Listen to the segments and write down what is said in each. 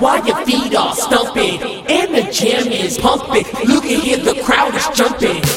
while your feet are stumping. And the jam is pumping. Look at here, the crowd is jumping.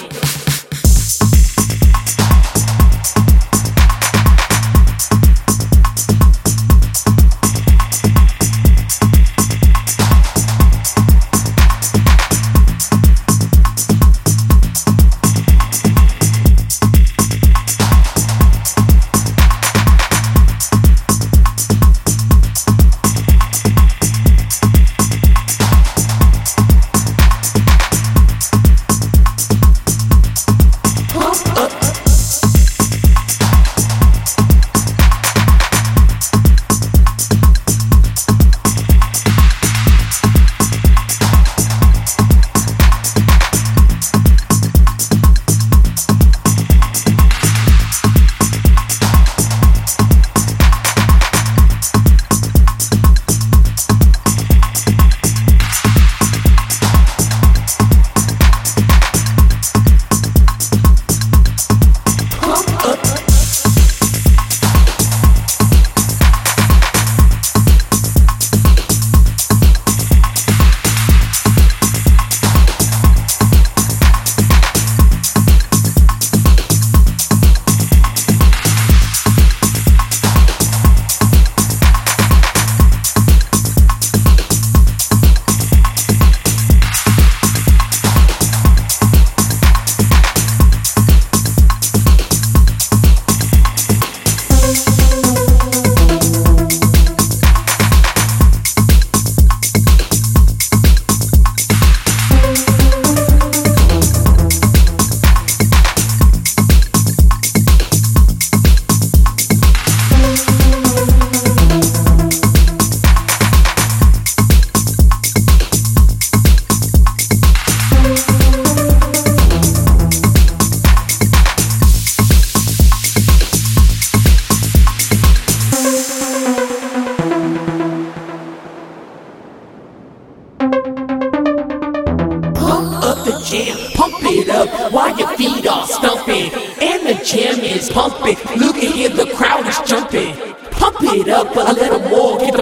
Jam. Pump it up while your feet are stumping. And the jam is pumping. Look at here, the crowd is jumping. Pump it up a little more. Give